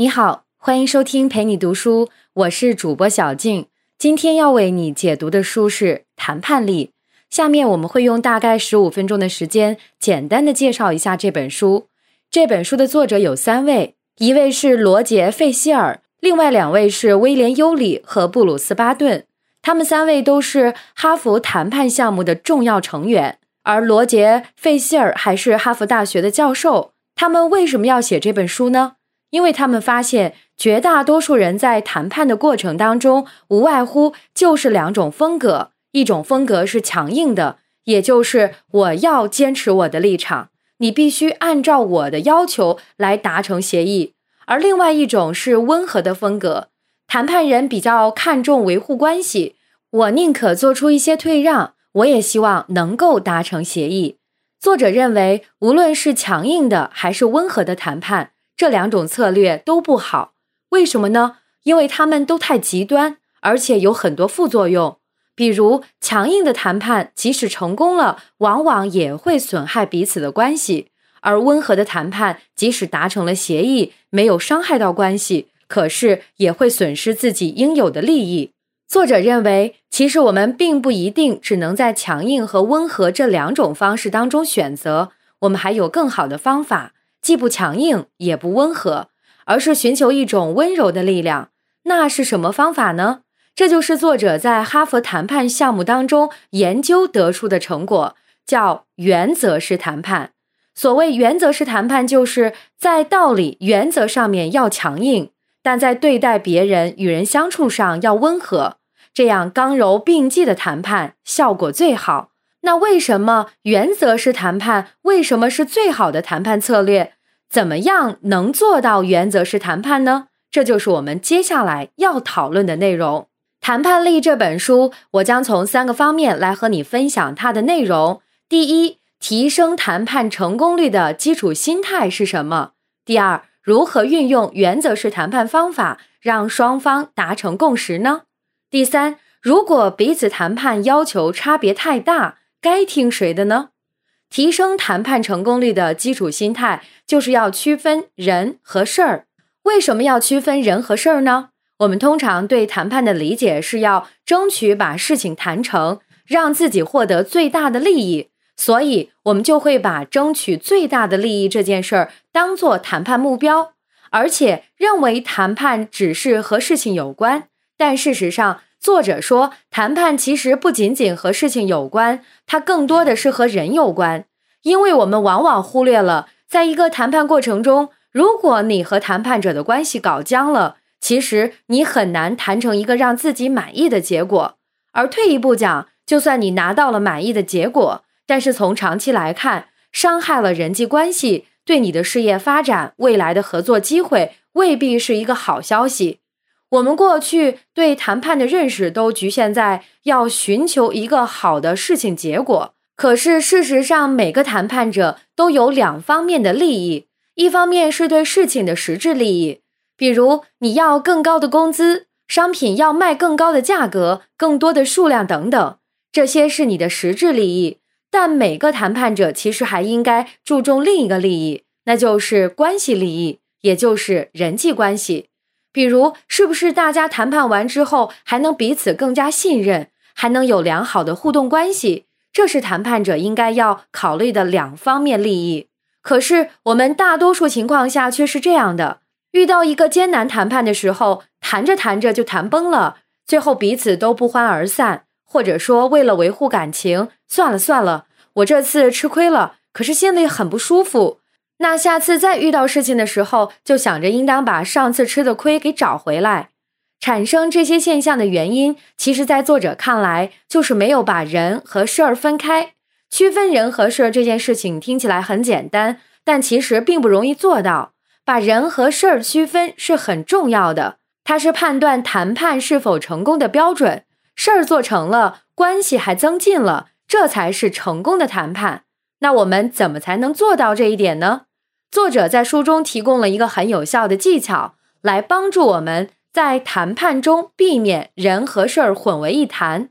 你好，欢迎收听陪你读书，我是主播小静。今天要为你解读的书是《谈判力》。下面我们会用大概十五分钟的时间，简单的介绍一下这本书。这本书的作者有三位，一位是罗杰·费希尔，另外两位是威廉·尤里和布鲁斯·巴顿。他们三位都是哈佛谈判项目的重要成员，而罗杰·费希尔还是哈佛大学的教授。他们为什么要写这本书呢？因为他们发现，绝大多数人在谈判的过程当中，无外乎就是两种风格：一种风格是强硬的，也就是我要坚持我的立场，你必须按照我的要求来达成协议；而另外一种是温和的风格，谈判人比较看重维护关系，我宁可做出一些退让，我也希望能够达成协议。作者认为，无论是强硬的还是温和的谈判。这两种策略都不好，为什么呢？因为他们都太极端，而且有很多副作用。比如，强硬的谈判即使成功了，往往也会损害彼此的关系；而温和的谈判即使达成了协议，没有伤害到关系，可是也会损失自己应有的利益。作者认为，其实我们并不一定只能在强硬和温和这两种方式当中选择，我们还有更好的方法。既不强硬也不温和，而是寻求一种温柔的力量。那是什么方法呢？这就是作者在哈佛谈判项目当中研究得出的成果，叫原则式谈判。所谓原则式谈判，就是在道理、原则上面要强硬，但在对待别人、与人相处上要温和。这样刚柔并济的谈判效果最好。那为什么原则式谈判为什么是最好的谈判策略？怎么样能做到原则式谈判呢？这就是我们接下来要讨论的内容。《谈判力》这本书，我将从三个方面来和你分享它的内容。第一，提升谈判成功率的基础心态是什么？第二，如何运用原则式谈判方法让双方达成共识呢？第三，如果彼此谈判要求差别太大。该听谁的呢？提升谈判成功率的基础心态就是要区分人和事儿。为什么要区分人和事儿呢？我们通常对谈判的理解是要争取把事情谈成，让自己获得最大的利益，所以我们就会把争取最大的利益这件事儿当做谈判目标，而且认为谈判只是和事情有关。但事实上，作者说，谈判其实不仅仅和事情有关，它更多的是和人有关。因为我们往往忽略了，在一个谈判过程中，如果你和谈判者的关系搞僵了，其实你很难谈成一个让自己满意的结果。而退一步讲，就算你拿到了满意的结果，但是从长期来看，伤害了人际关系，对你的事业发展、未来的合作机会，未必是一个好消息。我们过去对谈判的认识都局限在要寻求一个好的事情结果，可是事实上，每个谈判者都有两方面的利益：一方面是对事情的实质利益，比如你要更高的工资，商品要卖更高的价格、更多的数量等等，这些是你的实质利益。但每个谈判者其实还应该注重另一个利益，那就是关系利益，也就是人际关系。比如，是不是大家谈判完之后还能彼此更加信任，还能有良好的互动关系？这是谈判者应该要考虑的两方面利益。可是，我们大多数情况下却是这样的：遇到一个艰难谈判的时候，谈着谈着就谈崩了，最后彼此都不欢而散，或者说为了维护感情，算了算了，我这次吃亏了，可是心里很不舒服。那下次再遇到事情的时候，就想着应当把上次吃的亏给找回来。产生这些现象的原因，其实，在作者看来，就是没有把人和事儿分开。区分人和事儿这件事情听起来很简单，但其实并不容易做到。把人和事儿区分是很重要的，它是判断谈判是否成功的标准。事儿做成了，关系还增进了，这才是成功的谈判。那我们怎么才能做到这一点呢？作者在书中提供了一个很有效的技巧，来帮助我们在谈判中避免人和事儿混为一谈。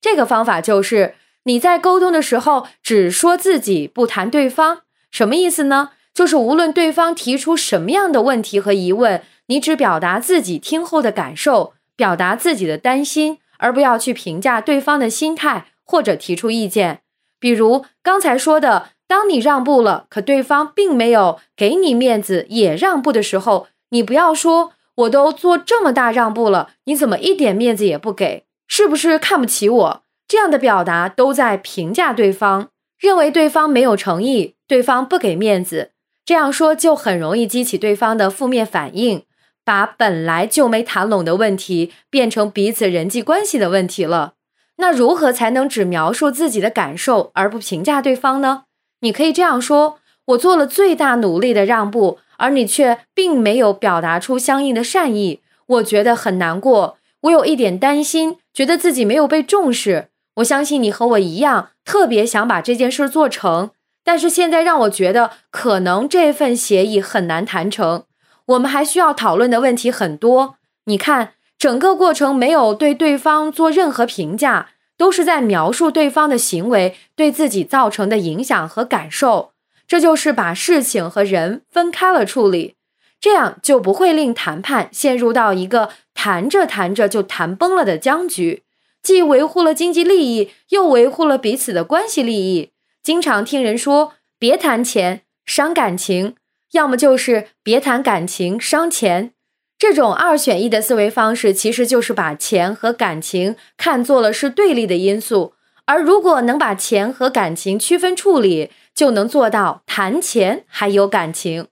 这个方法就是你在沟通的时候只说自己，不谈对方。什么意思呢？就是无论对方提出什么样的问题和疑问，你只表达自己听后的感受，表达自己的担心，而不要去评价对方的心态或者提出意见。比如刚才说的，当你让步了，可对方并没有给你面子也让步的时候，你不要说“我都做这么大让步了，你怎么一点面子也不给？是不是看不起我？”这样的表达都在评价对方，认为对方没有诚意，对方不给面子。这样说就很容易激起对方的负面反应，把本来就没谈拢的问题变成彼此人际关系的问题了。那如何才能只描述自己的感受而不评价对方呢？你可以这样说：“我做了最大努力的让步，而你却并没有表达出相应的善意，我觉得很难过。我有一点担心，觉得自己没有被重视。我相信你和我一样，特别想把这件事做成。”但是现在让我觉得，可能这份协议很难谈成。我们还需要讨论的问题很多。你看，整个过程没有对对方做任何评价，都是在描述对方的行为对自己造成的影响和感受。这就是把事情和人分开了处理，这样就不会令谈判陷入到一个谈着谈着就谈崩了的僵局，既维护了经济利益，又维护了彼此的关系利益。经常听人说别谈钱伤感情，要么就是别谈感情伤钱。这种二选一的思维方式，其实就是把钱和感情看作了是对立的因素。而如果能把钱和感情区分处理，就能做到谈钱还有感情。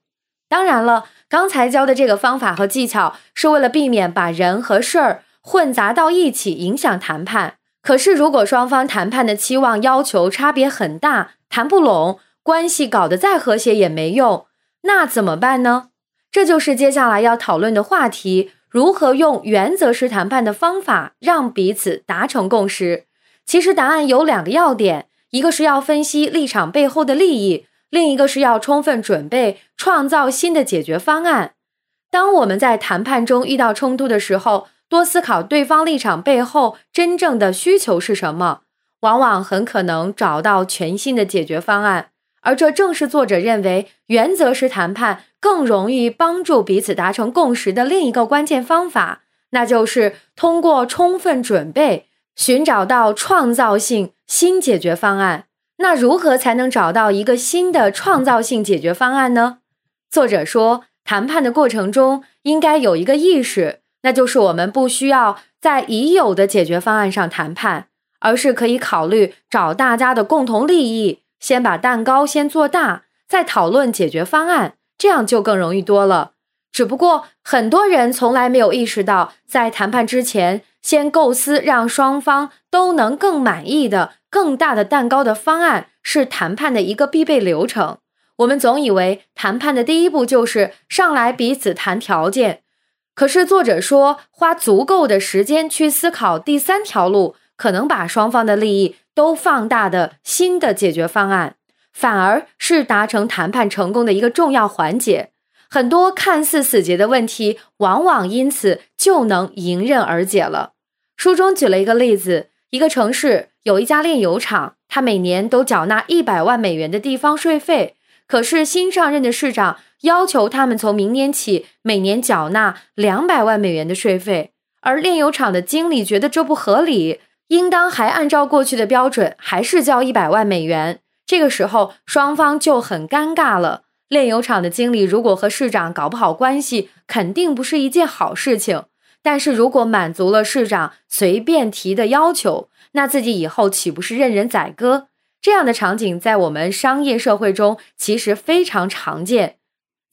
当然了，刚才教的这个方法和技巧，是为了避免把人和事儿混杂到一起，影响谈判。可是，如果双方谈判的期望要求差别很大，谈不拢，关系搞得再和谐也没用，那怎么办呢？这就是接下来要讨论的话题：如何用原则式谈判的方法让彼此达成共识。其实答案有两个要点，一个是要分析立场背后的利益，另一个是要充分准备创造新的解决方案。当我们在谈判中遇到冲突的时候，多思考对方立场背后真正的需求是什么，往往很可能找到全新的解决方案。而这正是作者认为原则式谈判更容易帮助彼此达成共识的另一个关键方法，那就是通过充分准备寻找到创造性新解决方案。那如何才能找到一个新的创造性解决方案呢？作者说，谈判的过程中应该有一个意识。那就是我们不需要在已有的解决方案上谈判，而是可以考虑找大家的共同利益，先把蛋糕先做大，再讨论解决方案，这样就更容易多了。只不过很多人从来没有意识到，在谈判之前，先构思让双方都能更满意的更大的蛋糕的方案，是谈判的一个必备流程。我们总以为谈判的第一步就是上来彼此谈条件。可是作者说，花足够的时间去思考第三条路，可能把双方的利益都放大的新的解决方案，反而是达成谈判成功的一个重要环节。很多看似死结的问题，往往因此就能迎刃而解了。书中举了一个例子：一个城市有一家炼油厂，它每年都缴纳一百万美元的地方税费。可是新上任的市长要求他们从明年起每年缴纳两百万美元的税费，而炼油厂的经理觉得这不合理，应当还按照过去的标准，还是交一百万美元。这个时候双方就很尴尬了。炼油厂的经理如果和市长搞不好关系，肯定不是一件好事情。但是如果满足了市长随便提的要求，那自己以后岂不是任人宰割？这样的场景在我们商业社会中其实非常常见，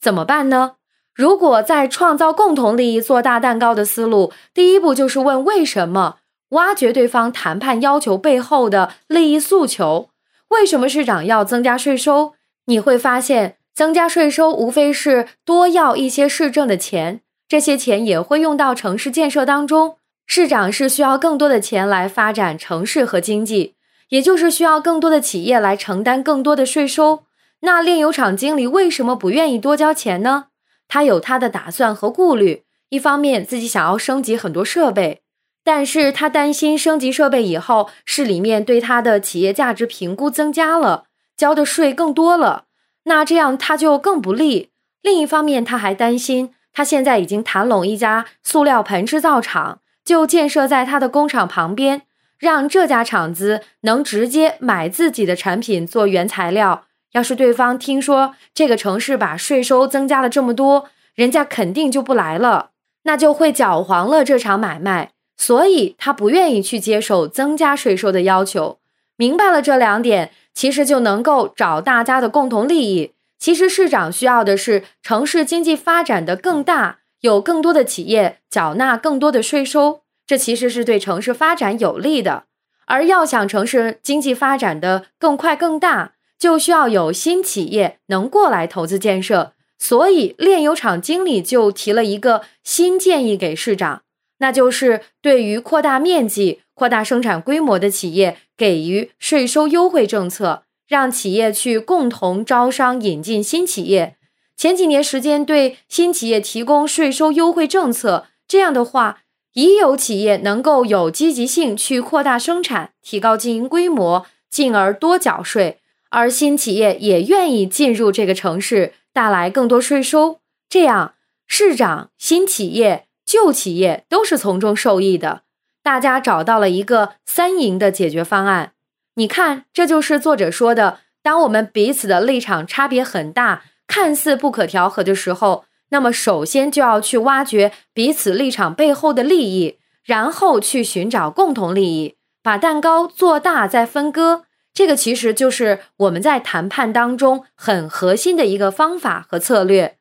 怎么办呢？如果在创造共同利益、做大蛋糕的思路，第一步就是问为什么，挖掘对方谈判要求背后的利益诉求。为什么市长要增加税收？你会发现，增加税收无非是多要一些市政的钱，这些钱也会用到城市建设当中。市长是需要更多的钱来发展城市和经济。也就是需要更多的企业来承担更多的税收，那炼油厂经理为什么不愿意多交钱呢？他有他的打算和顾虑。一方面，自己想要升级很多设备，但是他担心升级设备以后，市里面对他的企业价值评估增加了，交的税更多了，那这样他就更不利。另一方面，他还担心他现在已经谈拢一家塑料盆制造厂，就建设在他的工厂旁边，让这家厂子能直接买自己的产品做原材料。要是对方听说这个城市把税收增加了这么多，人家肯定就不来了，那就会搅黄了这场买卖。所以他不愿意去接受增加税收的要求。明白了这两点，其实就能够找大家的共同利益。其实市长需要的是城市经济发展的更大，有更多的企业缴纳更多的税收，这其实是对城市发展有利的。而要想城市经济发展的更快更大，就需要有新企业能过来投资建设。所以炼油厂经理就提了一个新建议给市长。那就是对于扩大面积、扩大生产规模的企业，给予税收优惠政策，让企业去共同招商引进新企业。前几年时间对新企业提供税收优惠政策，这样的话，已有企业能够有积极性去扩大生产，提高经营规模，进而多缴税；而新企业也愿意进入这个城市，带来更多税收。这样，市长、新企业。旧企业都是从中受益的，大家找到了一个三赢的解决方案。你看，这就是作者说的：当我们彼此的立场差别很大，看似不可调和的时候，那么首先就要去挖掘彼此立场背后的利益，然后去寻找共同利益，把蛋糕做大再分割。这个其实就是我们在谈判当中很核心的一个方法和策略。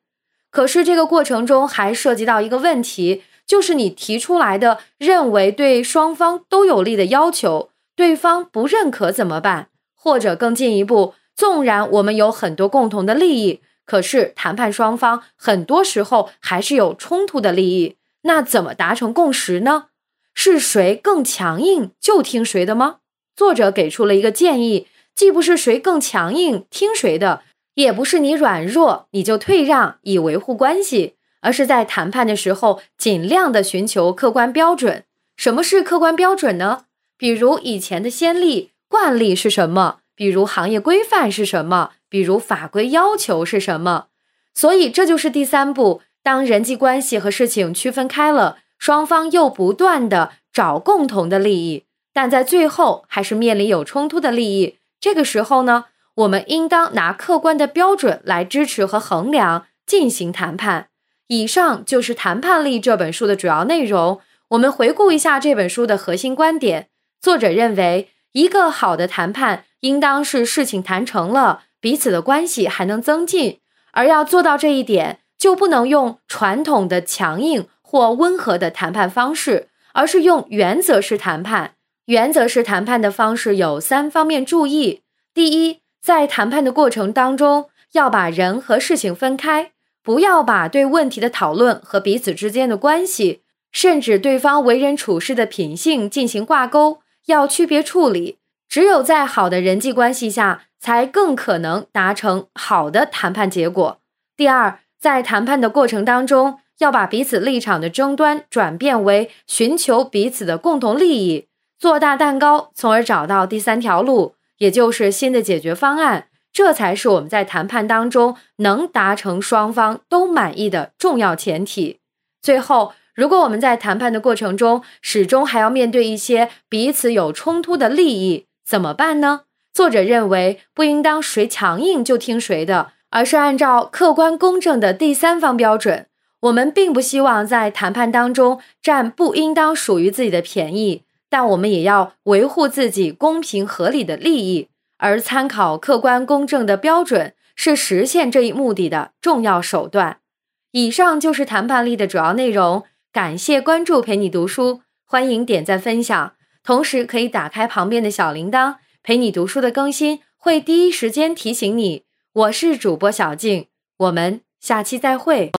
可是这个过程中还涉及到一个问题，就是你提出来的认为对双方都有利的要求，对方不认可怎么办？或者更进一步，纵然我们有很多共同的利益，可是谈判双方很多时候还是有冲突的利益，那怎么达成共识呢？是谁更强硬就听谁的吗？作者给出了一个建议，既不是谁更强硬听谁的。也不是你软弱你就退让以维护关系，而是在谈判的时候尽量的寻求客观标准。什么是客观标准呢？比如以前的先例惯例是什么？比如行业规范是什么？比如法规要求是什么？所以这就是第三步，当人际关系和事情区分开了，双方又不断的找共同的利益，但在最后还是面临有冲突的利益，这个时候呢？我们应当拿客观的标准来支持和衡量进行谈判。以上就是《谈判力》这本书的主要内容。我们回顾一下这本书的核心观点。作者认为，一个好的谈判应当是事情谈成了，彼此的关系还能增进。而要做到这一点，就不能用传统的强硬或温和的谈判方式，而是用原则式谈判。原则式谈判的方式有三方面注意：第一，在谈判的过程当中，要把人和事情分开，不要把对问题的讨论和彼此之间的关系，甚至对方为人处事的品性进行挂钩，要区别处理。只有在好的人际关系下，才更可能达成好的谈判结果。第二，在谈判的过程当中，要把彼此立场的争端转变为寻求彼此的共同利益，做大蛋糕，从而找到第三条路。也就是新的解决方案，这才是我们在谈判当中能达成双方都满意的重要前提。最后，如果我们在谈判的过程中始终还要面对一些彼此有冲突的利益，怎么办呢？作者认为，不应当谁强硬就听谁的，而是按照客观公正的第三方标准。我们并不希望在谈判当中占不应当属于自己的便宜。但我们也要维护自己公平合理的利益，而参考客观公正的标准是实现这一目的的重要手段。以上就是谈判力的主要内容。感谢关注，陪你读书，欢迎点赞分享，同时可以打开旁边的小铃铛，陪你读书的更新会第一时间提醒你。我是主播小静，我们下期再会。